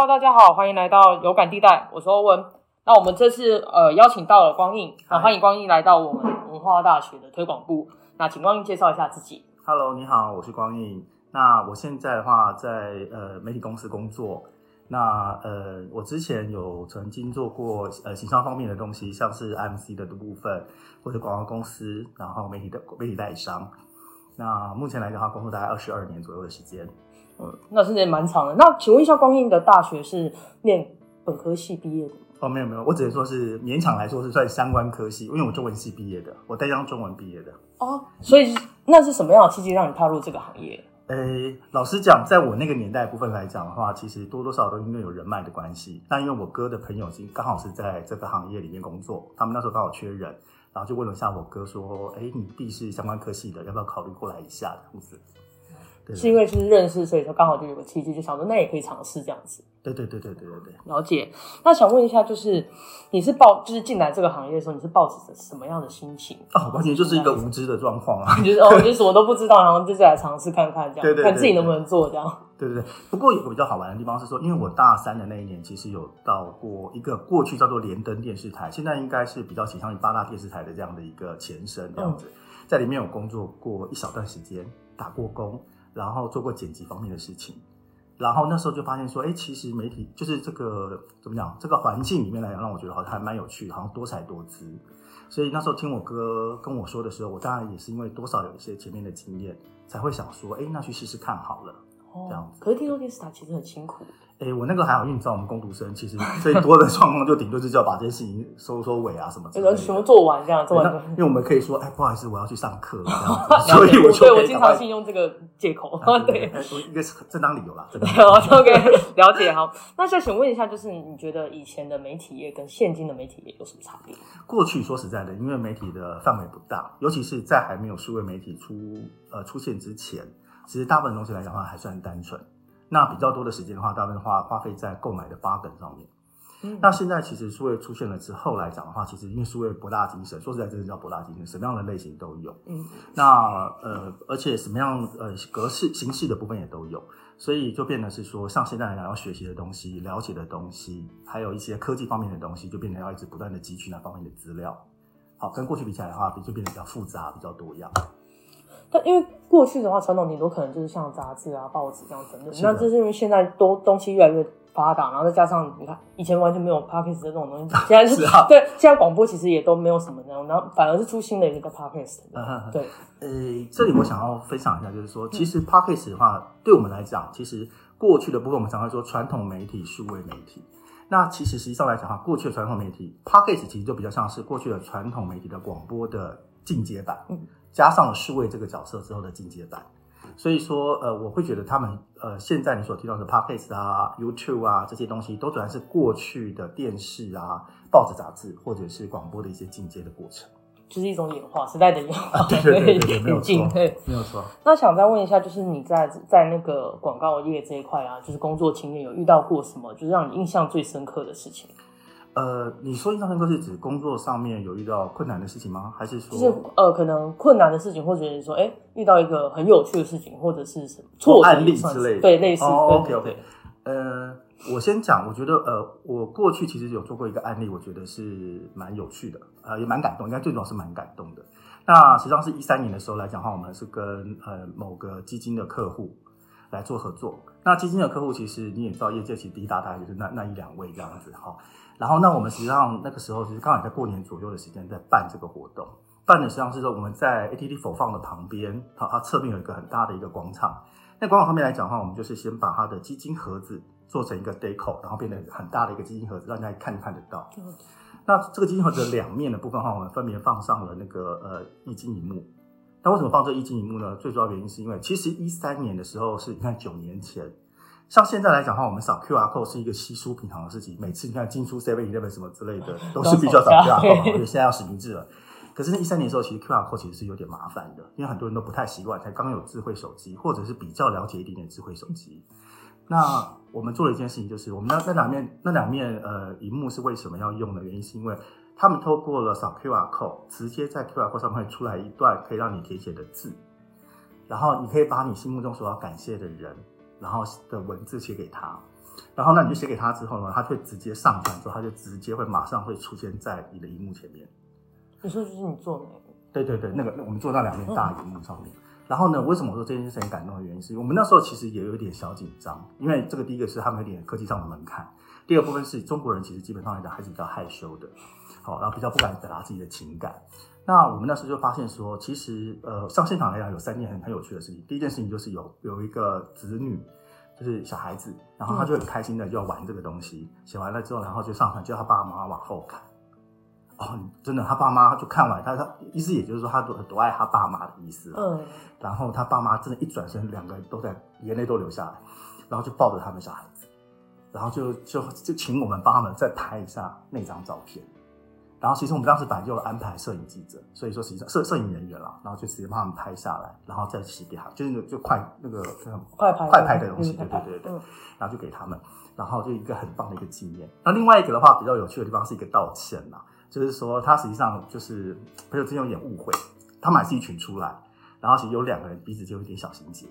Hello，大家好，欢迎来到有感地带，我是欧文。那我们这次呃邀请到了光印，那欢迎光印来到我们文化大学的推广部。那请光印介绍一下自己。Hello，你好，我是光印。那我现在的话在呃媒体公司工作。那呃，我之前有曾经做过呃行销方面的东西，像是 MC 的部分，或者广告公司，然后媒体的媒体代理商。那目前来讲的话，工作大概二十二年左右的时间。嗯，那是蛮长的。那请问一下，光印的大学是念本科系毕业的？哦，没有没有，我只能说是勉强来说是算相关科系，因为我中文系毕业的，我带上中文毕业的。哦，所以那是什么样的契机让你踏入这个行业？诶，老实讲，在我那个年代部分来讲的话，其实多多少少都因为有人脉的关系。那因为我哥的朋友经刚好是在这个行业里面工作，他们那时候刚好缺人，然后就问了一下我哥说：“哎，你弟是相关科系的，要不要考虑过来一下？”这样子。对是因为就是认识，所以说刚好就有个契机，就想说那也可以尝试这样子。对对对对对对对。了解。那想问一下，就是你是抱，就是进来这个行业的时候，你是抱着什么样的心情？哦，完全就是一个无知的状况啊！就是哦，就是什么都不知道，然后就是来尝试看看，这样对对对看自己能不能做这样。对对对。不过有个比较好玩的地方是说，因为我大三的那一年，其实有到过一个过去叫做连登电视台，现在应该是比较倾向于八大电视台的这样的一个前身这样子，在里面有工作过一小段时间，打过工。然后做过剪辑方面的事情，然后那时候就发现说，哎，其实媒体就是这个怎么讲，这个环境里面来讲，让我觉得好像还蛮有趣，好像多彩多姿。所以那时候听我哥跟我说的时候，我当然也是因为多少有一些前面的经验，才会想说，哎，那去试试看好了。这样子。可是听说电视台其实很辛苦。哎，我那个还好，因为你知道我们工读生其实最多的状况就顶多就是要把这些事情收收尾啊什么之类的，全部做完这样，做完。因为我们可以说，哎，不好意思，我要去上课这样子，所以我就对我经常性用这个借口，对，一个正当理由啦。对，OK，了解好。那再想问一下，就是你觉得以前的媒体业跟现今的媒体业有什么差别？过去说实在的，因为媒体的范围不大，尤其是在还没有数位媒体出呃出现之前，其实大部分东西来讲的话还算单纯。那比较多的时间的话，大部分花花费在购买的八本上面。嗯，那现在其实数位出现了之后来讲的话，其实因为数位博大精深，说实在真的叫博大精深，什么样的类型都有。嗯，那呃，而且什么样呃格式形式的部分也都有，所以就变得是说，像现在来讲要学习的东西、了解的东西，还有一些科技方面的东西，就变成要一直不断的汲取那方面的资料。好，跟过去比起来的话，就变得比较复杂、比较多样。但因为过去的话，传统顶多可能就是像杂志啊、报纸这样等等。那这是因为现在都东西越来越发达，然后再加上你看以前完全没有 podcast 这种东西，现在是啊对，现在广播其实也都没有什么那种，然后反而是出新的一个 podcast。对，呃，这里我想要分享一下，就是说，其实 podcast 的话，对我们来讲，其实过去的部分我们常常说传统媒体、数位媒体。那其实实际上来讲哈，过去的传统媒体 podcast 其实就比较像是过去的传统媒体的广播的进阶版。嗯。加上了数位这个角色之后的进阶版，所以说，呃，我会觉得他们，呃，现在你所提到的 podcast 啊、YouTube 啊这些东西，都主要是过去的电视啊、报纸、杂志或者是广播的一些进阶的过程，就是一种演化，时代的演化，对对对对，没有错，没有错。那想再问一下，就是你在在那个广告业这一块啊，就是工作经验有遇到过什么，就是让你印象最深刻的事情？呃，你说印象深刻是指工作上面有遇到困难的事情吗？还是说就是呃，可能困难的事情，或者是说，哎，遇到一个很有趣的事情，或者是什么挫案例之类的？对，类似。哦，OK OK。呃，我先讲，我觉得呃，我过去其实有做过一个案例，我觉得是蛮有趣的，呃，也蛮感动，应该最主要是蛮感动的。那实际上是一三年的时候来讲的话，我们是跟呃某个基金的客户来做合作。那基金的客户其实你也知道，业界其实第一大大概就是那那一两位这样子哈。然后，那我们实际上那个时候其实刚好在过年左右的时间在办这个活动，办的实际上是说我们在 ATT 否放的旁边，它它侧面有一个很大的一个广场。那广场上面来讲的话，我们就是先把它的基金盒子做成一个 deco，然后变得很大的一个基金盒子，让大家看看得到。嗯、那这个基金盒子的两面的部分的话，我们分别放上了那个呃液晶荧幕。那为什么放这一晶荧幕呢？最主要原因是因为其实一三年的时候是你看九年前。像现在来讲的话，我们扫 QR code 是一个稀疏平常的事情。每次你看进出 Seven Eleven 什么之类的，都是必须要扫 QR code，因为现在要实名制了。可是那，一三年的时候，其实 QR code 其实是有点麻烦的，因为很多人都不太习惯，才刚有智慧手机，或者是比较了解一点点智慧手机。那我们做了一件事情，就是我们那那两面那两面呃荧幕是为什么要用的原因，是因为他们透过了扫 QR code，直接在 QR code 上面会出来一段可以让你填写的字，然后你可以把你心目中所要感谢的人。然后的文字写给他，然后那你就写给他之后呢，他会直接上传之后，他就直接会马上会出现在你的荧幕前面。你说就是你做那个，对对对，那个我们做到两面大荧幕上面。然后呢，为什么我说这件事很感动的原因，是因为我们那时候其实也有一点小紧张，因为这个第一个是他们有点科技上的门槛，第二部分是中国人其实基本上来讲还是比较害羞的，好，然后比较不敢表达自己的情感。那我们那时候就发现说，其实呃上现场来讲有三件很很有趣的事情。第一件事情就是有有一个子女，就是小孩子，然后他就很开心的就要玩这个东西，写完了之后，然后就上传，叫他爸爸妈妈往后看。哦，真的，他爸妈就看完，他他意思也就是说他多多爱他爸妈的意思。嗯。然后他爸妈真的，一转身，两个人都在眼泪都流下来，然后就抱着他们小孩子，然后就就就请我们帮他们再拍一下那张照片。然后其实我们当时本来就安排摄影记者，所以说实际上摄摄影人员啦，然后就直接帮他们拍下来，然后再洗给他，就是就快那个快拍快拍的东西，对对对对，然后就给他们，然后就一个很棒的一个纪念。那另外一个的话比较有趣的地方是一个道歉啦。就是说，他实际上就是朋友之间有点误会，他们还是一群出来，然后其实有两个人彼此就有点小心结，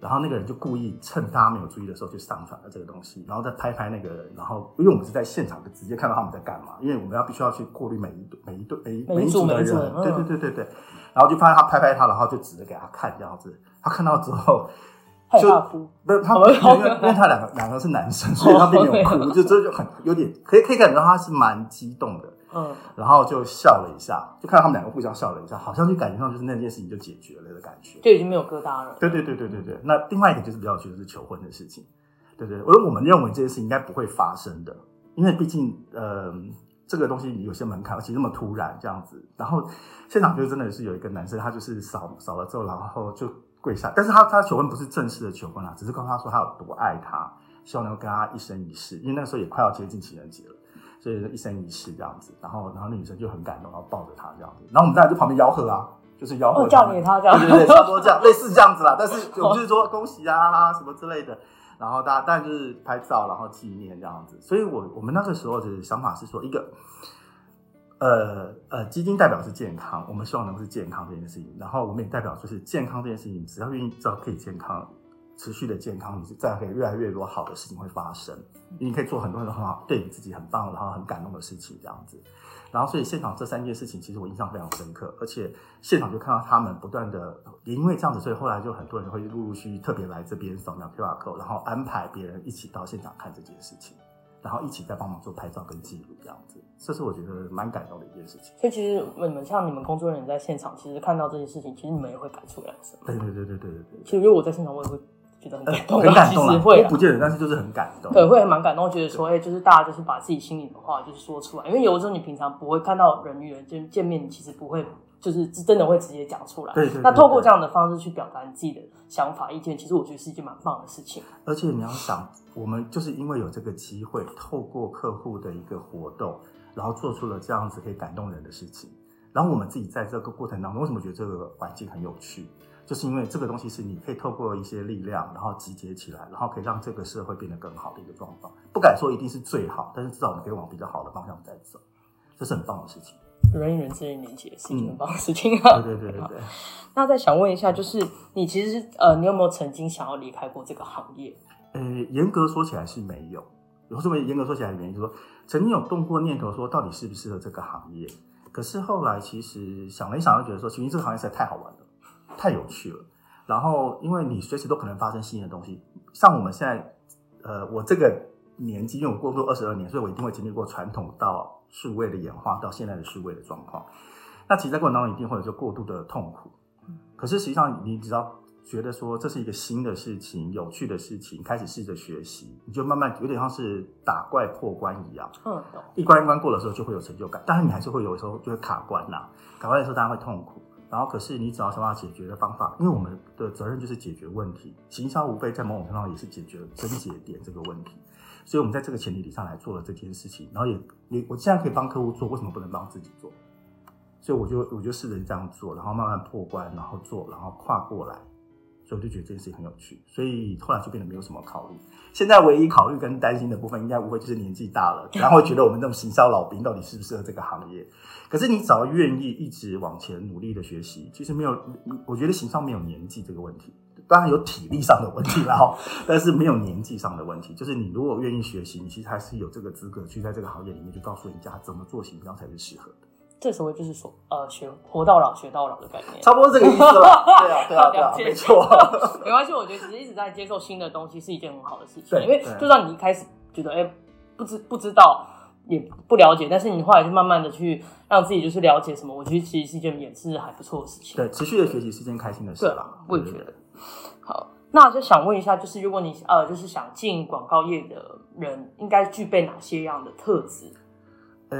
然后那个人就故意趁大家没有注意的时候就上传了这个东西，然后再拍拍那个人，然后因为我们是在现场就直接看到他们在干嘛，因为我们要必须要去过滤每一对每一对每每一组的人，对对对对对，然后就发现他拍拍他，然后就指着给他看这样子，他看到之后就不是他，因为因为他两个两个是男生，所以他并没有哭，就这就很有点可以可以感觉到他是蛮激动的。嗯，然后就笑了一下，就看到他们两个互相笑了一下，好像就感觉上就是那件事情就解决了的感觉，就已经没有疙瘩了。对对对对对对。那另外一个就是比较就是求婚的事情，对对，而我们认为这件事应该不会发生的，因为毕竟呃这个东西有些门槛，而且那么突然这样子。然后现场就真的是有一个男生，他就是扫扫了之后，然后就跪下，但是他他求婚不是正式的求婚啊，只是告诉他说他有多爱他，希望能够跟他一生一世，因为那个时候也快要接近情人节了。所以一生一世这样子，然后然后那女生就很感动，然后抱着他这样子，然后我们在就旁边吆喝啊，就是吆喝叫你他这样，对对对，差不多这样，类似这样子啦。但是我们就是说恭喜啊什么之类的，然后大家当然就是拍照，然后纪念这样子。所以我我们那个时候的想法是说，一个呃呃基金代表是健康，我们希望能够是健康这件事情，然后我们也代表就是健康这件事情，只要愿意知道可以健康。持续的健康，你是再可以越来越多好的事情会发生。你可以做很多很多很好，对你自己很棒，然后很感动的事情这样子。然后，所以现场这三件事情，其实我印象非常深刻。而且现场就看到他们不断的，也因为这样子，所以后来就很多人会陆陆续续特别来这边扫描 QR code，然后安排别人一起到现场看这件事情，然后一起再帮忙做拍照跟记录这样子。这是我觉得蛮感动的一件事情。所以其实你们像你们工作人员在现场，其实看到这些事情，其实你们也会感触良深。对对对对对对对。其实因为我在现场，我也会。觉得很感动，很感动啊！会不见得，但是就是很感动。对，会蛮感动，觉得说，哎，就是大家就是把自己心里的话就是说出来，因为有的时候你平常不会看到人与人见见面，你其实不会就是真的会直接讲出来。对对。那透过这样的方式去表达你自己的想法、意见，其实我觉得是一件蛮棒的事情。而且你要想，我们就是因为有这个机会，透过客户的一个活动，然后做出了这样子可以感动人的事情，然后我们自己在这个过程当中，为什么觉得这个环境很有趣？就是因为这个东西是你可以透过一些力量，然后集结起来，然后可以让这个社会变得更好的一个状况。不敢说一定是最好，但是至少我们可以往比较好的方向在走，这是很棒的事情。人与人之间连接是一件很棒的事情啊！对对对对对。那再想问一下，就是你其实呃，你有没有曾经想要离开过这个行业？呃，严格说起来是没有。有这么严格说起来的原因，就是说曾经有动过念头，说到底适不适合这个行业。可是后来其实想了一想，又觉得说，其实这个行业实在太好玩了。太有趣了，然后因为你随时都可能发生新的东西，像我们现在，呃，我这个年纪，因为我工作二十二年，所以我一定会经历过传统到数位的演化，到现在的数位的状况。那其实在过程当中一定会有就过度的痛苦，可是实际上你只要觉得说这是一个新的事情、有趣的事情，开始试着学习，你就慢慢有点像是打怪破关一样，嗯，一关一关过的时候就会有成就感，当然你还是会有时候就会卡关呐，卡关的时候当然会痛苦。然后，可是你只要想办法解决的方法，因为我们的责任就是解决问题，行销无非在某种程度上也是解决症结点这个问题，所以我们在这个前提底上来做了这件事情。然后也你，我既然可以帮客户做，为什么不能帮自己做？所以我就我就试着这样做，然后慢慢破关，然后做，然后跨过来。我就觉得这件事情很有趣，所以后来就变得没有什么考虑。现在唯一考虑跟担心的部分，应该无非就是年纪大了，然后觉得我们这种行销老兵到底适不适合这个行业。可是你只要愿意一直往前努力的学习，其实没有，我觉得行销没有年纪这个问题。当然有体力上的问题啦，哈，但是没有年纪上的问题。就是你如果愿意学习，你其实还是有这个资格去在这个行业里面去告诉人家怎么做行销才是适合的。这所谓就是说，呃，学活到老学到老的概念，差不多这个意思了。对啊，对啊，对啊，没错。没关系，我觉得其实一直在接受新的东西是一件很好的事情。对因为就算你一开始觉得，哎、不知不知道，也不了解，但是你后来就慢慢的去让自己就是了解什么，我觉得其实是一件也是还不错的事情。对，持续的学习是件开心的事对啦。我也觉得。好，那就想问一下，就是如果你呃，就是想进广告业的人，应该具备哪些样的特质？呃，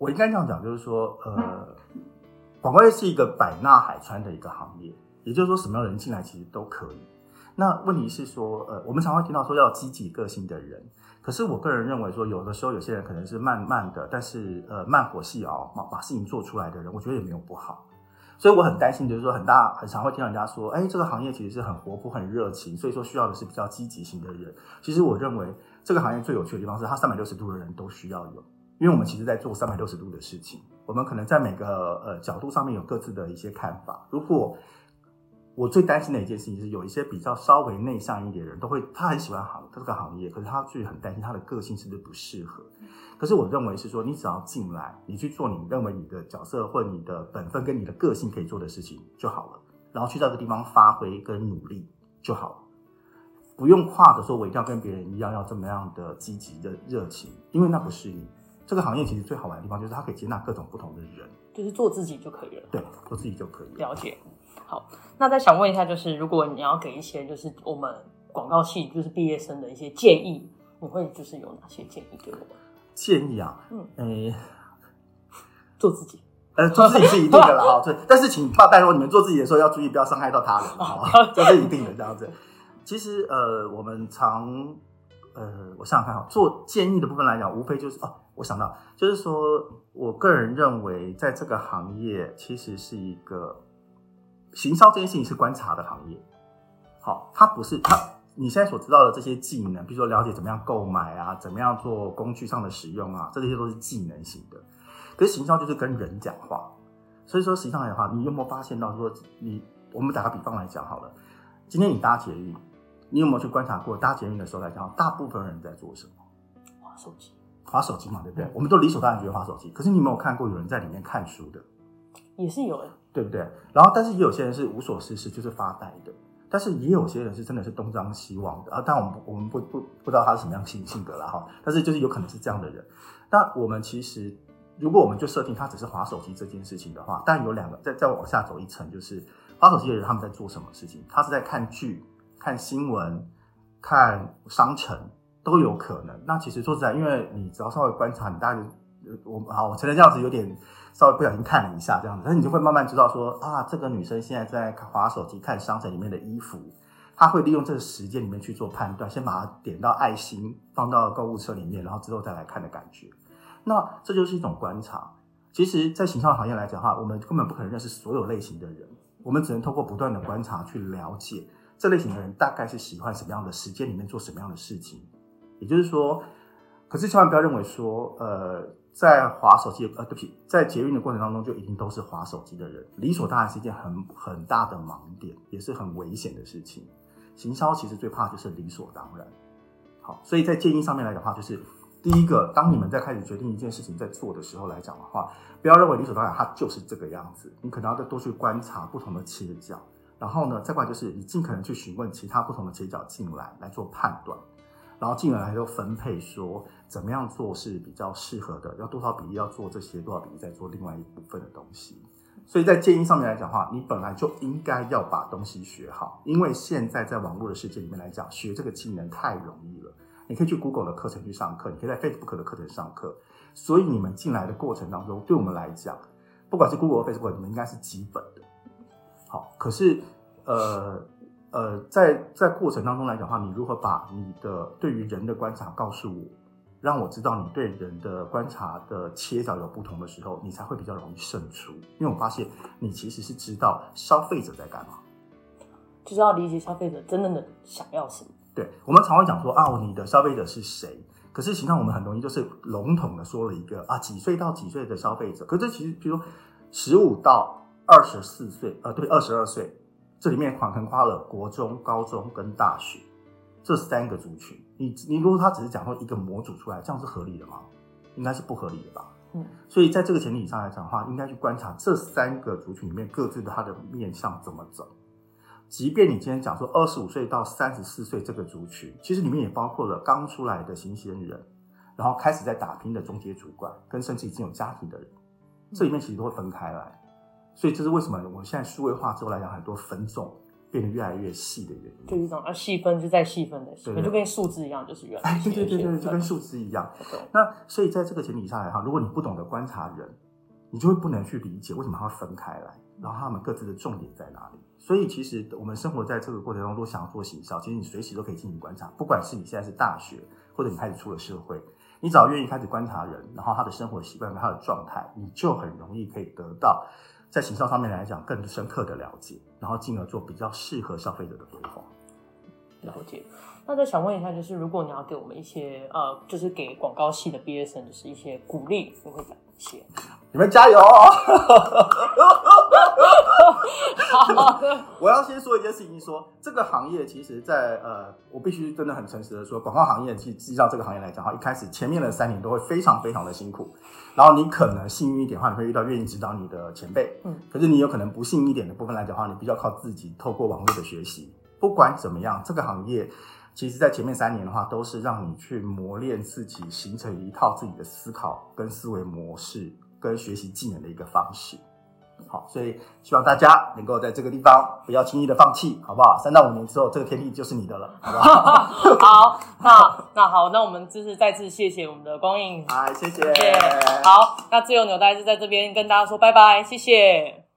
我应该这样讲，就是说，呃，广告业是一个百纳海川的一个行业，也就是说，什么样人进来其实都可以。那问题是说，呃，我们常会听到说要积极个性的人，可是我个人认为说，有的时候有些人可能是慢慢的，但是呃慢火细熬，把把事情做出来的人，我觉得也没有不好。所以我很担心，就是说很大很常会听到人家说，哎，这个行业其实是很活泼、很热情，所以说需要的是比较积极型的人。其实我认为这个行业最有趣的地方是，它三百六十度的人都需要有。因为我们其实在做三百六十度的事情，我们可能在每个呃角度上面有各自的一些看法。如果我最担心的一件事情是，有一些比较稍微内向一点的人，都会他很喜欢行这个行业，可是他却很担心他的个性是不是不适合。可是我认为是说，你只要进来，你去做你认为你的角色或你的本分跟你的个性可以做的事情就好了，然后去到这个地方发挥跟努力就好了。不用跨着说，我一定要跟别人一样，要这么样的积极的热情，因为那不是你。这个行业其实最好玩的地方就是它可以接纳各种不同的人，就是做自己就可以了。对，做自己就可以了。了解。好，那再想问一下，就是如果你要给一些就是我们广告系就是毕业生的一些建议，你会就是有哪些建议给我们？建议啊，嗯诶、做自己。呃，做自己是一定的了，哈，对。但是请爸拜托你们做自己的时候要注意，不要伤害到他人，好吧？这是一定的，这样子。其实，呃，我们常，呃，我想想看哈，做建议的部分来讲，无非就是哦，我想到，就是说我个人认为，在这个行业其实是一个行销这件事情是观察的行业。好，它不是它你现在所知道的这些技能，比如说了解怎么样购买啊，怎么样做工具上的使用啊，这些都是技能型的。可是行销就是跟人讲话，所以说实际上来讲的话，你有没有发现到说你，我们打个比方来讲好了，今天你搭捷运，你有没有去观察过搭捷运的时候来讲，大部分人在做什么？划手机划手机嘛，对不对？我们都理所当然觉得划手机，可是你有没有看过有人在里面看书的？也是有的，对不对？然后，但是也有些人是无所事事，就是发呆的。但是也有些人是真的是东张西望的啊，但我们不我们不不不知道他是什么样性性格了哈。但是就是有可能是这样的人。那我们其实如果我们就设定他只是划手机这件事情的话，但有两个再再往下走一层，就是划手机的人他们在做什么事情？他是在看剧、看新闻、看商城都有可能。那其实说实在，因为你只要稍微观察，你大概我好，我承认这样子有点稍微不小心看了一下这样子，但是你就会慢慢知道说啊，这个女生现在在划手机看商城里面的衣服，她会利用这个时间里面去做判断，先把它点到爱心，放到购物车里面，然后之后再来看的感觉。那这就是一种观察。其实，在形象行业来讲的话，我们根本不可能认识所有类型的人，我们只能透过不断的观察去了解这类型的人大概是喜欢什么样的时间里面做什么样的事情。也就是说，可是千万不要认为说，呃，在划手机，呃，对不起，在捷运的过程当中就一定都是划手机的人，理所当然是一件很很大的盲点，也是很危险的事情。行销其实最怕就是理所当然。好，所以在建议上面来讲的话，就是第一个，当你们在开始决定一件事情在做的时候来讲的话，不要认为理所当然它就是这个样子，你可能要再多去观察不同的切角，然后呢，再过来就是你尽可能去询问其他不同的切角进来来做判断。然后进来来就分配说怎么样做是比较适合的，要多少比例要做这些，多少比例再做另外一部分的东西。所以在建议上面来讲的话，你本来就应该要把东西学好，因为现在在网络的世界里面来讲，学这个技能太容易了。你可以去 Google 的课程去上课，你可以在 Facebook 的课程上课。所以你们进来的过程当中，对我们来讲，不管是 Google 或 Facebook，你们应该是基本的。好，可是呃。呃，在在过程当中来讲的话，你如何把你的对于人的观察告诉我，让我知道你对人的观察的切角有不同的时候，你才会比较容易胜出。因为我发现你其实是知道消费者在干嘛，就是要理解消费者真正的想要什么。对我们常会讲说啊，你的消费者是谁？可是实际上我们很容易就是笼统的说了一个啊，几岁到几岁的消费者。可是其实比如说十五到二十四岁，呃，对，二十二岁。这里面横横跨了国中、高中跟大学这三个族群。你你如果他只是讲说一个模组出来，这样是合理的吗？应该是不合理的吧。嗯，所以在这个前提上来讲的话，应该去观察这三个族群里面各自的它的面向怎么走。即便你今天讲说二十五岁到三十四岁这个族群，其实里面也包括了刚出来的新鲜人，然后开始在打拼的中阶主管，跟甚至已经有家庭的人，这里面其实都会分开来。所以这是为什么我们现在数位化之后来讲，很多分众变得越来越细的原因。就是一种啊，细分是在细分的细分，就跟数字一样，就是越来哎，越对对对对，就跟数字一样。那所以在这个前提下来哈，如果你不懂得观察人，你就会不能去理解为什么它会分开来，然后他们各自的重点在哪里。所以其实我们生活在这个过程中，如果想要做行销，其实你随时都可以进行观察，不管是你现在是大学，或者你开始出了社会，你只要愿意开始观察人，然后他的生活习惯他的状态，你就很容易可以得到在行销上面来讲更深刻的了解，然后进而做比较适合消费者的规划。了解。那再想问一下，就是如果你要给我们一些呃，就是给广告系的毕业生，就是一些鼓励，你会讲一些？你们加油哦！我要先说一件事情，说这个行业其实在，呃，我必须真的很诚实的说，广告行业其实依照这个行业来讲哈，一开始前面的三年都会非常非常的辛苦，然后你可能幸运一点的话，你会遇到愿意指导你的前辈，嗯，可是你有可能不幸一点的部分来讲的话，你必须要靠自己透过网络的学习。不管怎么样，这个行业其实在前面三年的话，都是让你去磨练自己，形成一套自己的思考跟思维模式跟学习技能的一个方式。好，所以希望大家能够在这个地方不要轻易的放弃，好不好？三到五年之后，这个天地就是你的了，好不好？好，那那好，那我们就是再次谢谢我们的光影，好，谢谢。谢谢。好，那自由纽带就在这边跟大家说拜拜，谢谢。